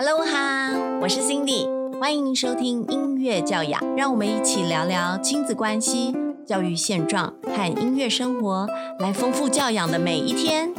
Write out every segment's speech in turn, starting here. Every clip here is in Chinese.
Hello 哈，我是 Cindy，欢迎收听音乐教养，让我们一起聊聊亲子关系、教育现状和音乐生活，来丰富教养的每一天。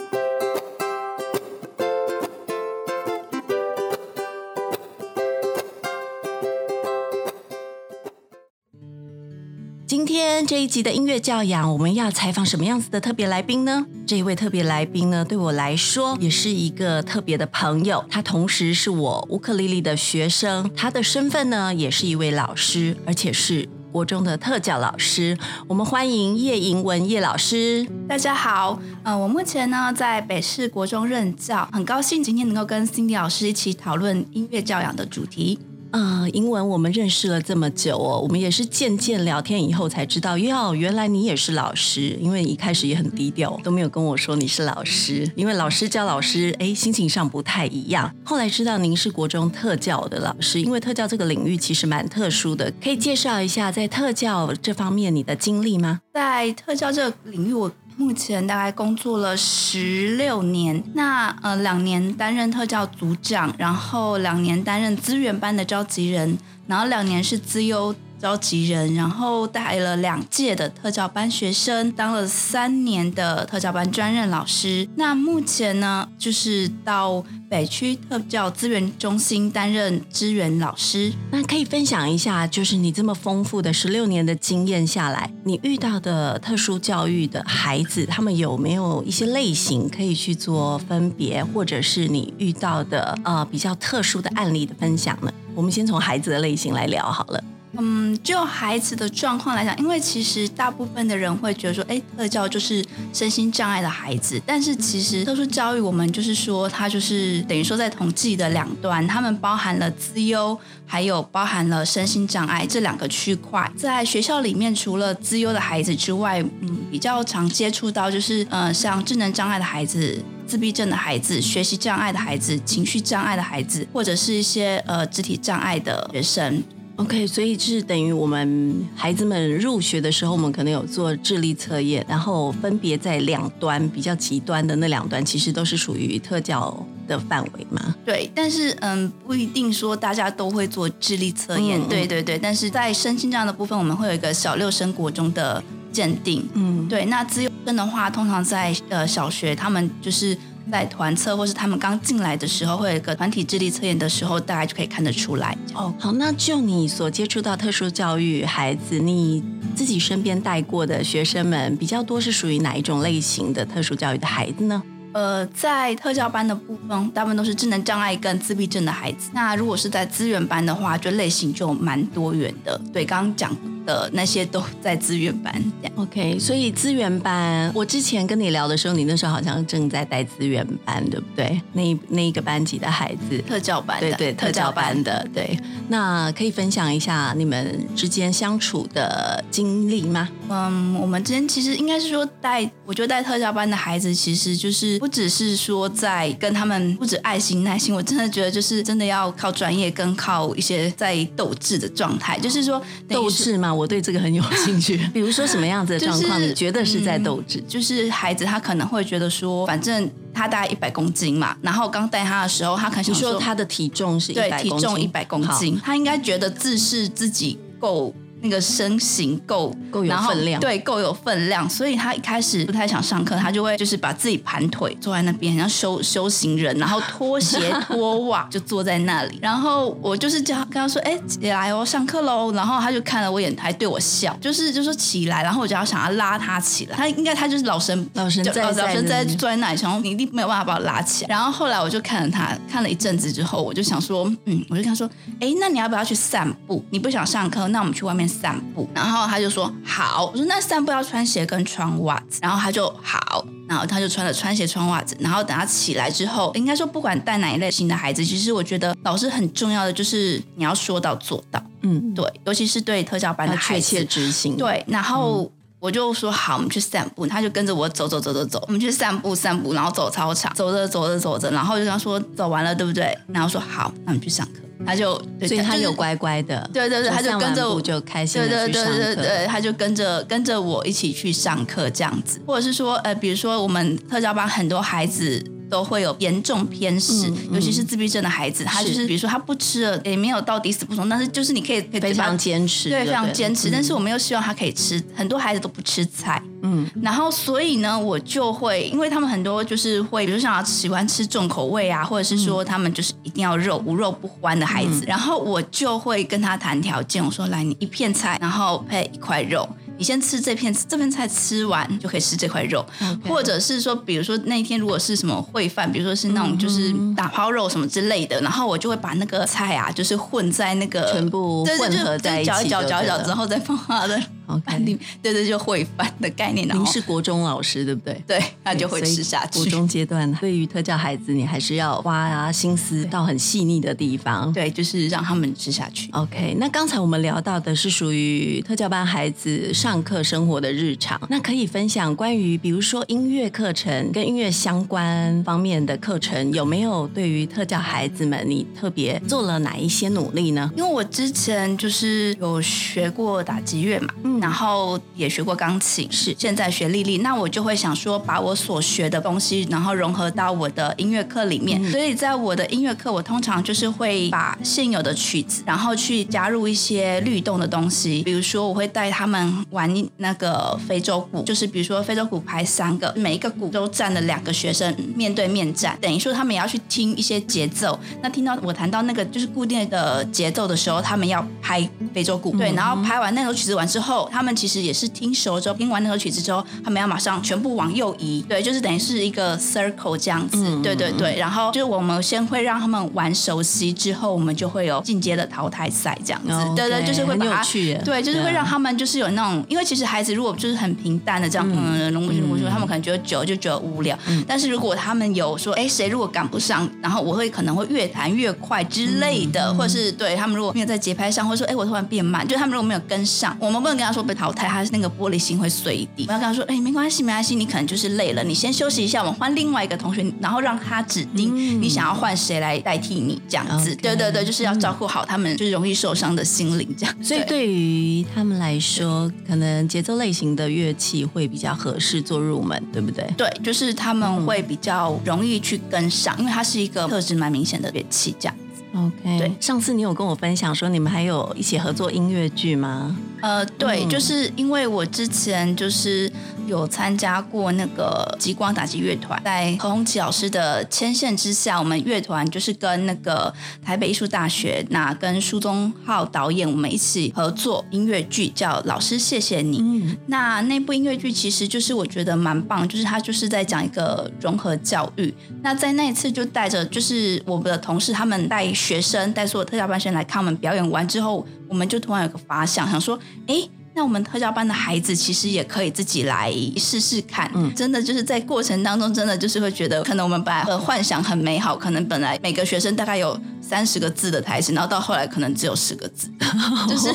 这一集的音乐教养，我们要采访什么样子的特别来宾呢？这一位特别来宾呢，对我来说也是一个特别的朋友，他同时是我乌克丽丽的学生，他的身份呢也是一位老师，而且是国中的特教老师。我们欢迎叶莹文叶老师。大家好，呃，我目前呢在北市国中任教，很高兴今天能够跟 Cindy 老师一起讨论音乐教养的主题。呃，英文我们认识了这么久哦，我们也是渐渐聊天以后才知道，哟，原来你也是老师。因为一开始也很低调，都没有跟我说你是老师。因为老师教老师，哎，心情上不太一样。后来知道您是国中特教的老师，因为特教这个领域其实蛮特殊的，可以介绍一下在特教这方面你的经历吗？在特教这个领域，我。目前大概工作了十六年，那呃两年担任特教组长，然后两年担任资源班的召集人，然后两年是资优。召集人，然后带了两届的特教班学生，当了三年的特教班专任老师。那目前呢，就是到北区特教资源中心担任支援老师。那可以分享一下，就是你这么丰富的十六年的经验下来，你遇到的特殊教育的孩子，他们有没有一些类型可以去做分别，或者是你遇到的呃比较特殊的案例的分享呢？我们先从孩子的类型来聊好了。嗯，就孩子的状况来讲，因为其实大部分的人会觉得说，哎，特教就是身心障碍的孩子，但是其实特殊教育，我们就是说，它就是等于说在统计的两端，他们包含了资优，还有包含了身心障碍这两个区块。在学校里面，除了资优的孩子之外，嗯，比较常接触到就是，呃，像智能障碍的孩子、自闭症的孩子、学习障碍的孩子、情绪障碍的孩子，或者是一些呃肢体障碍的学生。OK，所以是等于我们孩子们入学的时候，我们可能有做智力测验，然后分别在两端比较极端的那两端，其实都是属于特教的范围嘛。对，但是嗯，不一定说大家都会做智力测验。对对对，但是在身心这样的部分，我们会有一个小六升国中的鉴定。嗯，对，那自由生的话，通常在呃小学，他们就是。在团测或是他们刚进来的时候，会有一个团体智力测验的时候，大家就可以看得出来。哦，好，那就你所接触到特殊教育孩子，你自己身边带过的学生们，比较多是属于哪一种类型的特殊教育的孩子呢？呃，在特教班的部分，大部分都是智能障碍跟自闭症的孩子。那如果是在资源班的话，就类型就蛮多元的。对，刚刚讲。的那些都在资源班，OK，所以资源班，我之前跟你聊的时候，你那时候好像正在带资源班，对不对？那那一个班级的孩子，特教班，对对，特教班的，对。那可以分享一下你们之间相处的经历吗？嗯，我们之间其实应该是说带，我觉得带特教班的孩子，其实就是不只是说在跟他们不止爱心耐心，我真的觉得就是真的要靠专业跟靠一些在斗志的状态，就是说斗志嘛。我对这个很有兴趣，比如说什么样子的状况，你觉得是在斗志？就是孩子他可能会觉得说，反正他大概一百公斤嘛，然后刚带他的时候，他可能想说他的体重是对体重一百公斤，他应该觉得自视自己够。那个身形够够有分量，对，够有分量，所以他一开始不太想上课，他就会就是把自己盘腿坐在那边，像修修行人，然后脱鞋脱袜就坐在那里。然后我就是叫他跟他说：“哎，起来哦，上课喽。”然后他就看了我一眼，还对我笑，就是就说起来。然后我就要想要拉他起来，他应该他就是老神老神在老神在坐在那里，想你一定没有办法把我拉起来。然后后来我就看了他看了一阵子之后，我就想说：“嗯，我就跟他说：哎，那你要不要去散步？你不想上课，那我们去外面。”散步，然后他就说好。我说那散步要穿鞋跟穿袜子，然后他就好，然后他就穿了穿鞋穿袜子。然后等他起来之后，应该说不管带哪一类型的孩子，其实我觉得老师很重要的就是你要说到做到。嗯，对，尤其是对特教班的孩子，确切执行。对，然后我就说好，我们去散步。他就跟着我走走走走走，我们去散步散步，然后走操场，走着走着走着，然后就跟他说走完了对不对？然后说好，那我们去上课。他就，所以他有乖乖的，对对对，他就跟着我就开心的去上课，对，他就跟着跟着我一起去上课这样子，或者是说，呃，比如说我们特教班很多孩子都会有严重偏食，尤其是自闭症的孩子，他就是是。比如说他不吃了，也没有到底死不从，但是就是你可以非常坚持，对，非常了坚持。嗯。但是我们又希望他可以吃，很多孩子都不吃菜，嗯。然后所以呢，我就会，因为他们很多就是会，比如像喜欢吃重口味啊，或者是说他们就是一定要肉，无肉不欢的孩子，然后我就会跟他谈条件，我说来，你一片菜，然后配一块肉。你先吃这片，这片菜吃完就可以吃这块肉。或者是说，比如说那一天如果是什么烩饭，比如说是那种就是打抛肉什么之类的，然后我就会把那个菜啊，就是混在那个全部混合在一起搅一搅搅一搅之后再放它的 OK 饭 里，对对，就会翻的概念，您是国中老师对不对？对，那就会吃下去。国中阶段对于特教孩子，你还是要花啊心思到很细腻的地方。对，就是让他们吃下去。OK，那刚才我们聊到的是属于特教班孩子上课生活的日常，那可以分享关于比如说音乐课程跟音乐相关方面的课程，有没有对于特教孩子们你特别做了哪一些努力呢？因为我之前就是有学过打击乐嘛，嗯然后也学过钢琴，是现在学丽丽，那我就会想说把我所学的东西，然后融合到我的音乐课里面。嗯所以在我的音乐课，我通常就是会把现有的曲子，然后去加入一些律动的东西，比如说我会带他们玩那个非洲鼓，就是比如说非洲鼓排三个，每一个鼓都站了两个学生面对面站，等于说他们也要去听一些节奏。那听到我弹到那个就是固定的节奏的时候，他们要拍非洲鼓，对，然后拍完那首曲子完之后，他们其实也是听熟之后，听完那首曲子之后，他们要马上全部往右移，对，就是等于是一个 circle 这样子，对对对。然后就是我们先会让他们玩熟悉之后，我们就会有进阶的淘汰赛这样子，哦对对，就是会把对，就是会让他们就是有那种，因为其实孩子如果就是很平淡的这样，嗯，龙不去龙不去，他们可能觉得久就觉得无聊。但是如果他们有说，哎，谁如果赶不上，然后我会可能会越弹越快之类的，或者是对他们如果没有在节拍上，或者说，哎，我突然变慢，就是他们如果没有跟上，我们不能跟他说被淘汰，他那个玻璃心会碎一地。我要跟他说，哎，没关系，没关系，你可能就是累了，你先休息一下，我们换另外一个同学，然后让他指定你想要换谁来代替你这样子。对对对，就是要照顾好他们就是容易受伤的心灵这样。所以对于他们来说，可能节奏类型的乐器会比较合适做入门，对不对？对，就是他们会比较容易去跟上，因为它是一个特质蛮明显的乐器，这样。OK，对上次你有跟我分享说你们还有一起合作音乐剧吗？呃，对，嗯就是因为我之前就是有参加过那个极光打击乐团，在何鸿奇老师的牵线之下，我们乐团就是跟那个台北艺术大学，那跟苏宗浩导演我们一起合作音乐剧，叫《老师谢谢你》。嗯，那那部音乐剧其实就是我觉得蛮棒，就是它就是在讲一个融合教育。那在那一次就带着就是我们的同事他们带学生带所有特教班学生来看我们表演完之后，我们就突然有个发想，想说，哎。那我们特教班的孩子其实也可以自己来试试看，嗯真的就是在过程当中，真的就是会觉得，可能我们本来的幻想很美好，可能本来每个学生大概有三十个字的台词，然后到后来可能只有十个字，就是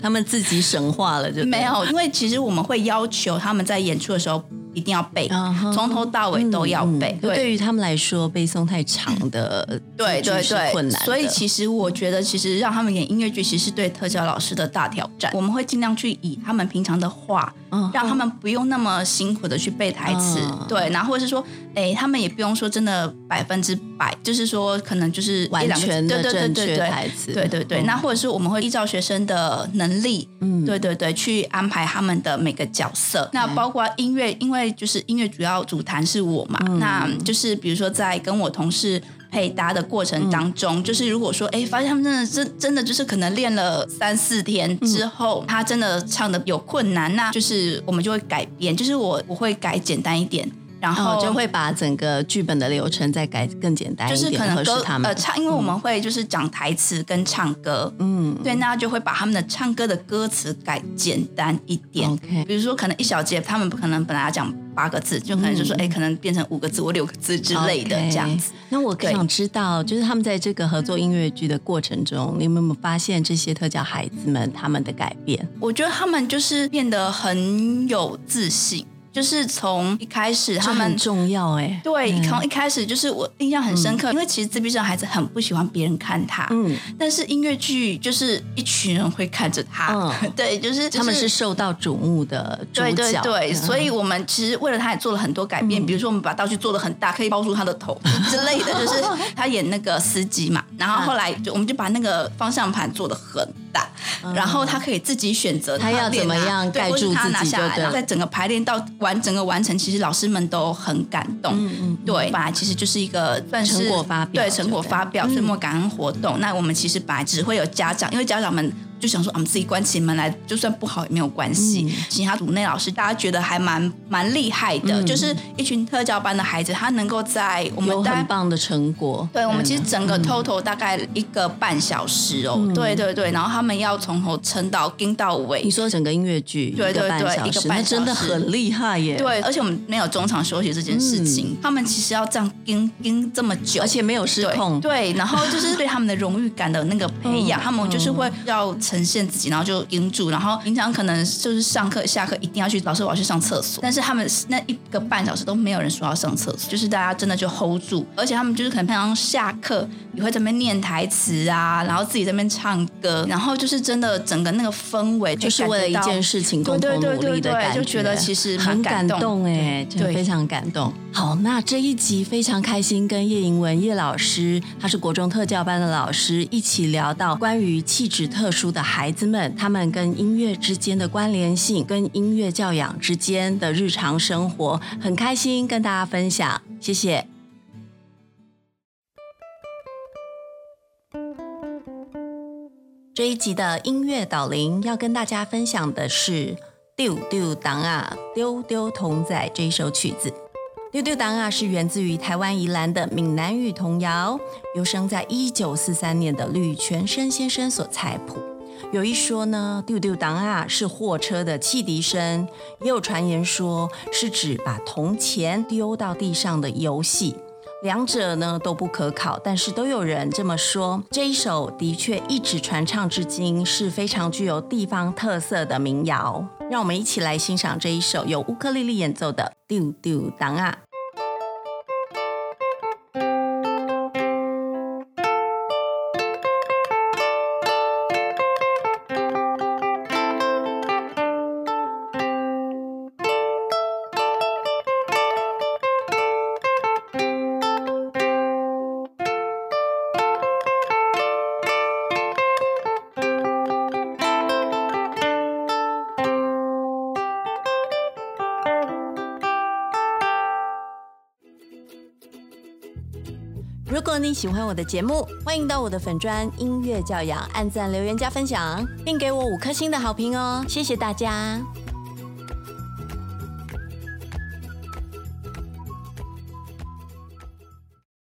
他们自己神化了就对没有，因为其实我们会要求他们在演出的时候一定要背，从头到尾都要背。嗯对，对于他们来说，背诵太长的对对 对，困难。所以其实我觉得，其实让他们演音乐剧，其实是对特教老师的大挑战。我们会尽量去以他们平常的话，嗯让他们不用那么辛苦的去背台词，嗯。对，然后或者是说，哎，他们也不用说真的百分之百，就是说可能就是一完全的对对正确对对。对台词，对对对，嗯。那或者是我们会依照学生的能力，嗯。对对对，去安排他们的每个角色。那包括音乐，因为就是音乐主要主弹是我嘛，嗯那就是比如说在跟我同事。配搭的过程当中，嗯就是如果说，哎，发现他们真的真真的就是可能练了三四天之后，他真的唱的有困难，那就是我们就会改变，就是我我会改简单一点，然后、哦，就会把整个剧本的流程再改更简单就是一点，可能歌合适他们呃。唱，因为我们会就是讲台词跟唱歌，嗯对，那就会把他们的唱歌的歌词改简单一点。，OK，比如说，可能一小节，他们可能本来要讲八个字，就可能就说，哎、可能变成五个字或六个字之类的这样子。那我对想知道，就是他们在这个合作音乐剧的过程中，你们有没有发现这些特教孩子们他们的改变？我觉得他们就是变得很有自信。就是从一开始他们很重要哎，对，从一开始就是我印象很深刻，因为其实自闭症孩子很不喜欢别人看他，嗯，但是音乐剧就是一群人会看着他，嗯，对，就是他们是受到瞩目的主角，对对对，所以我们其实为了他也做了很多改变，比如说我们把道具做的很大，可以包住他的头之类的，就是他演那个司机嘛，然后后来就我们就把那个方向盘做的很大，然后他可以自己选择他要怎么样盖住自己，对，在整个排练到。完整个完成，其实老师们都很感动。嗯嗯，对，本来其实就是一个算是成果发表，对，成果发表，岁末感恩活动。那我们其实本来只会有家长，因为家长们。就想说，我们自己关起门来，就算不好也没有关系。其他组内老师，大家觉得还蛮蛮厉害的，就是一群特教班的孩子，他能够在我们有很棒的成果。对，我们其实整个 total 大概一个半小时哦。对对对，然后他们要从头撑到跟到尾。你说整个音乐剧，对对对，一个半小时，真的很厉害耶。对，而且我们没有中场休息这件事情，他们其实要这样跟跟这么久，而且没有失控。对，然后就是对他们的荣誉感的那个培养，他们就是会要。呈现自己，然后就盯住，然后平常可能就是上课下课一定要去，老师我要去上厕所，但是他们那一个半小时都没有人说要上厕所，就是大家真的就 hold 住，而且他们就是可能平常下课也会在那边念台词啊，然后自己在那边唱歌，然后就是真的整个那个氛围，就是为了一件事情共同努力的感觉，就觉得其实很感动哎，就，非常感动。好，那这一集非常开心，跟叶莹文叶老师，他是国中特教班的老师，一起聊到关于气质特殊的。孩子们，他们跟音乐之间的关联性，跟音乐教养之间的日常生活，很开心跟大家分享，谢谢。这一集的音乐导聆要跟大家分享的是《丢丢当啊丢丢童仔》这一首曲子。丢丢当啊是源自于台湾宜兰的闽南语童谣，由生在一九四三年的吕全生先生所采谱。有一说呢，丢丢当啊是货车的汽笛声；也有传言说是指把铜钱丢到地上的游戏。两者呢都不可考，但是都有人这么说。这一首的确一直传唱至今，是非常具有地方特色的民谣。让我们一起来欣赏这一首由乌克丽丽演奏的《丢丢当啊》。如果你喜欢我的节目，欢迎到我的粉专音乐教养按赞、留言、加分享，并给我五颗星的好评哦！谢谢大家。